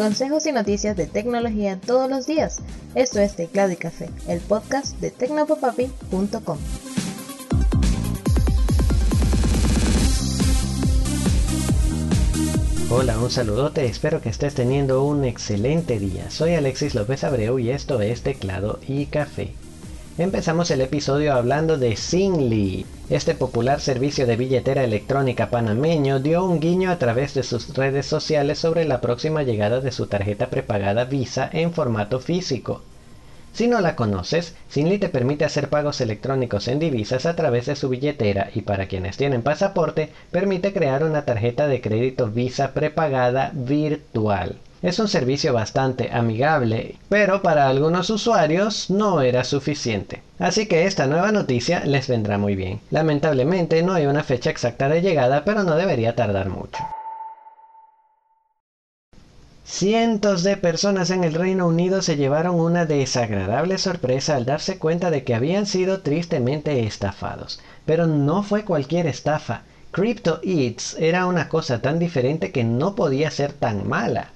Consejos y noticias de tecnología todos los días. Esto es Teclado y Café, el podcast de tecnopopapi.com. Hola, un saludote, espero que estés teniendo un excelente día. Soy Alexis López Abreu y esto es Teclado y Café. Empezamos el episodio hablando de Singly. Este popular servicio de billetera electrónica panameño dio un guiño a través de sus redes sociales sobre la próxima llegada de su tarjeta prepagada Visa en formato físico. Si no la conoces, Singly te permite hacer pagos electrónicos en divisas a través de su billetera y para quienes tienen pasaporte, permite crear una tarjeta de crédito Visa prepagada virtual. Es un servicio bastante amigable, pero para algunos usuarios no era suficiente. Así que esta nueva noticia les vendrá muy bien. Lamentablemente no hay una fecha exacta de llegada, pero no debería tardar mucho. Cientos de personas en el Reino Unido se llevaron una desagradable sorpresa al darse cuenta de que habían sido tristemente estafados. Pero no fue cualquier estafa. Crypto Eats era una cosa tan diferente que no podía ser tan mala.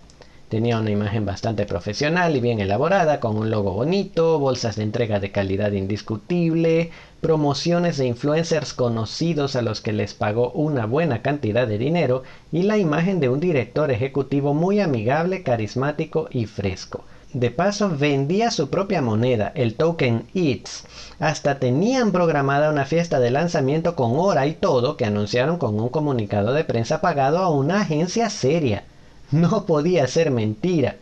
Tenía una imagen bastante profesional y bien elaborada, con un logo bonito, bolsas de entrega de calidad indiscutible, promociones de influencers conocidos a los que les pagó una buena cantidad de dinero y la imagen de un director ejecutivo muy amigable, carismático y fresco. De paso, vendía su propia moneda, el token EATS. Hasta tenían programada una fiesta de lanzamiento con hora y todo que anunciaron con un comunicado de prensa pagado a una agencia seria. No podía ser mentira.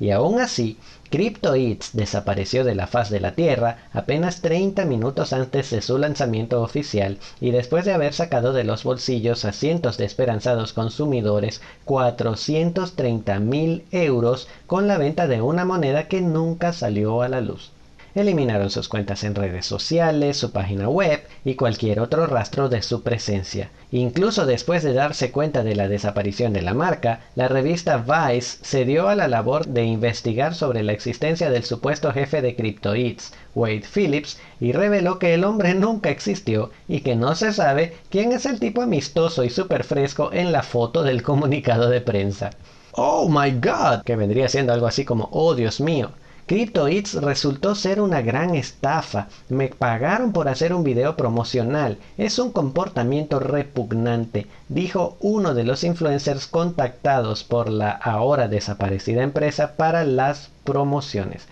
Y aún así, CryptoEats desapareció de la faz de la Tierra apenas 30 minutos antes de su lanzamiento oficial y después de haber sacado de los bolsillos a cientos de esperanzados consumidores 430 mil euros con la venta de una moneda que nunca salió a la luz. Eliminaron sus cuentas en redes sociales, su página web y cualquier otro rastro de su presencia. Incluso después de darse cuenta de la desaparición de la marca, la revista Vice se dio a la labor de investigar sobre la existencia del supuesto jefe de CryptoEats, Wade Phillips, y reveló que el hombre nunca existió y que no se sabe quién es el tipo amistoso y súper fresco en la foto del comunicado de prensa. Oh my god, que vendría siendo algo así como oh Dios mío. CryptoEats resultó ser una gran estafa. Me pagaron por hacer un video promocional. Es un comportamiento repugnante, dijo uno de los influencers contactados por la ahora desaparecida empresa para las promociones.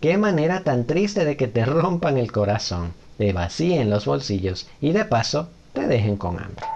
Qué manera tan triste de que te rompan el corazón, te vacíen los bolsillos y de paso te dejen con hambre.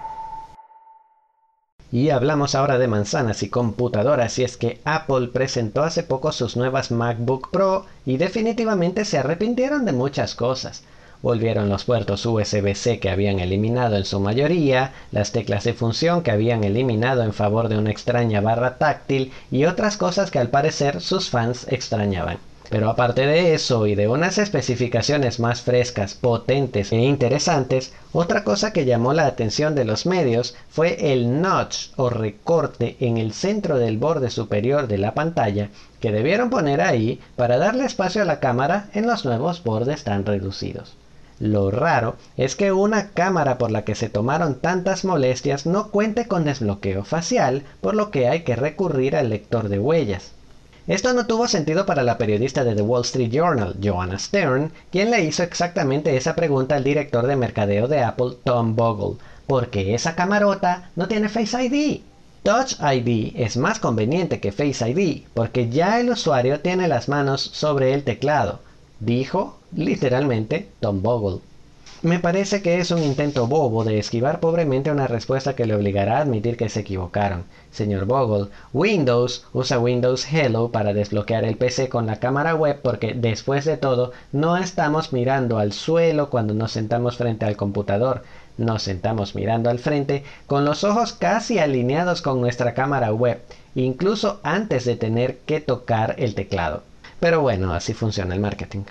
Y hablamos ahora de manzanas y computadoras y es que Apple presentó hace poco sus nuevas MacBook Pro y definitivamente se arrepintieron de muchas cosas. Volvieron los puertos USB-C que habían eliminado en su mayoría, las teclas de función que habían eliminado en favor de una extraña barra táctil y otras cosas que al parecer sus fans extrañaban. Pero aparte de eso y de unas especificaciones más frescas, potentes e interesantes, otra cosa que llamó la atención de los medios fue el notch o recorte en el centro del borde superior de la pantalla que debieron poner ahí para darle espacio a la cámara en los nuevos bordes tan reducidos. Lo raro es que una cámara por la que se tomaron tantas molestias no cuente con desbloqueo facial, por lo que hay que recurrir al lector de huellas. Esto no tuvo sentido para la periodista de The Wall Street Journal, Joanna Stern, quien le hizo exactamente esa pregunta al director de mercadeo de Apple, Tom Bogle, porque esa camarota no tiene Face ID. Touch ID es más conveniente que Face ID, porque ya el usuario tiene las manos sobre el teclado, dijo literalmente Tom Bogle. Me parece que es un intento bobo de esquivar pobremente una respuesta que le obligará a admitir que se equivocaron. Señor Bogle, Windows usa Windows Hello para desbloquear el PC con la cámara web porque después de todo no estamos mirando al suelo cuando nos sentamos frente al computador. Nos sentamos mirando al frente con los ojos casi alineados con nuestra cámara web, incluso antes de tener que tocar el teclado. Pero bueno, así funciona el marketing.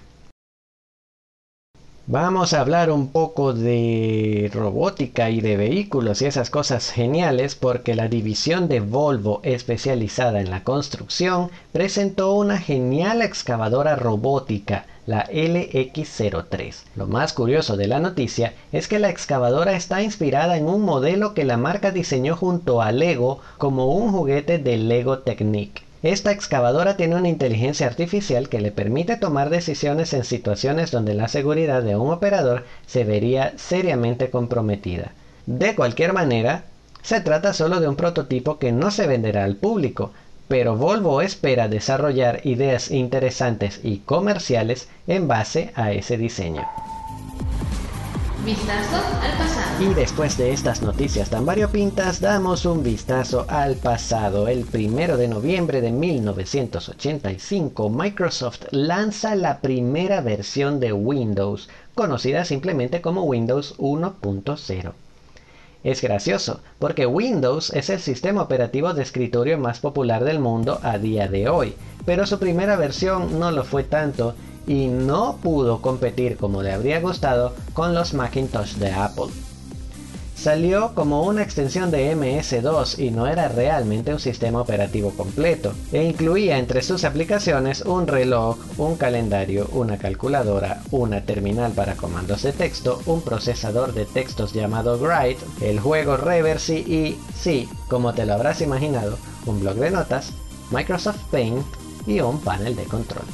Vamos a hablar un poco de robótica y de vehículos y esas cosas geniales porque la división de Volvo especializada en la construcción presentó una genial excavadora robótica, la LX03. Lo más curioso de la noticia es que la excavadora está inspirada en un modelo que la marca diseñó junto a Lego como un juguete de Lego Technic. Esta excavadora tiene una inteligencia artificial que le permite tomar decisiones en situaciones donde la seguridad de un operador se vería seriamente comprometida. De cualquier manera, se trata solo de un prototipo que no se venderá al público, pero Volvo espera desarrollar ideas interesantes y comerciales en base a ese diseño. Vistazo al pasado. Y después de estas noticias tan variopintas, damos un vistazo al pasado. El primero de noviembre de 1985, Microsoft lanza la primera versión de Windows, conocida simplemente como Windows 1.0. Es gracioso, porque Windows es el sistema operativo de escritorio más popular del mundo a día de hoy, pero su primera versión no lo fue tanto y no pudo competir como le habría gustado con los Macintosh de Apple. Salió como una extensión de MS2 y no era realmente un sistema operativo completo, e incluía entre sus aplicaciones un reloj, un calendario, una calculadora, una terminal para comandos de texto, un procesador de textos llamado Write, el juego Reversi y, sí, como te lo habrás imaginado, un blog de notas, Microsoft Paint y un panel de control.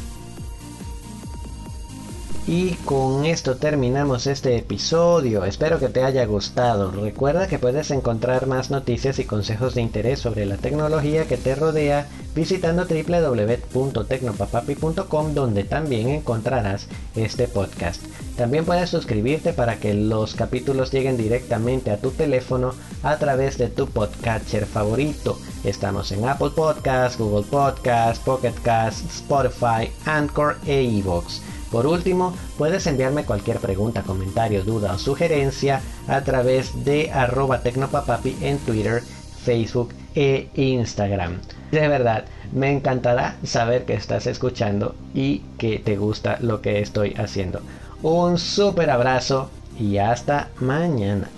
Y con esto terminamos este episodio. Espero que te haya gustado. Recuerda que puedes encontrar más noticias y consejos de interés sobre la tecnología que te rodea visitando www.tecnopapapi.com donde también encontrarás este podcast. También puedes suscribirte para que los capítulos lleguen directamente a tu teléfono a través de tu podcatcher favorito. Estamos en Apple Podcasts, Google Podcasts, Pocket Casts, Spotify, Anchor e iVoox. Por último, puedes enviarme cualquier pregunta, comentario, duda o sugerencia a través de arroba tecnopapapi en Twitter, Facebook e Instagram. De verdad, me encantará saber que estás escuchando y que te gusta lo que estoy haciendo. Un super abrazo y hasta mañana.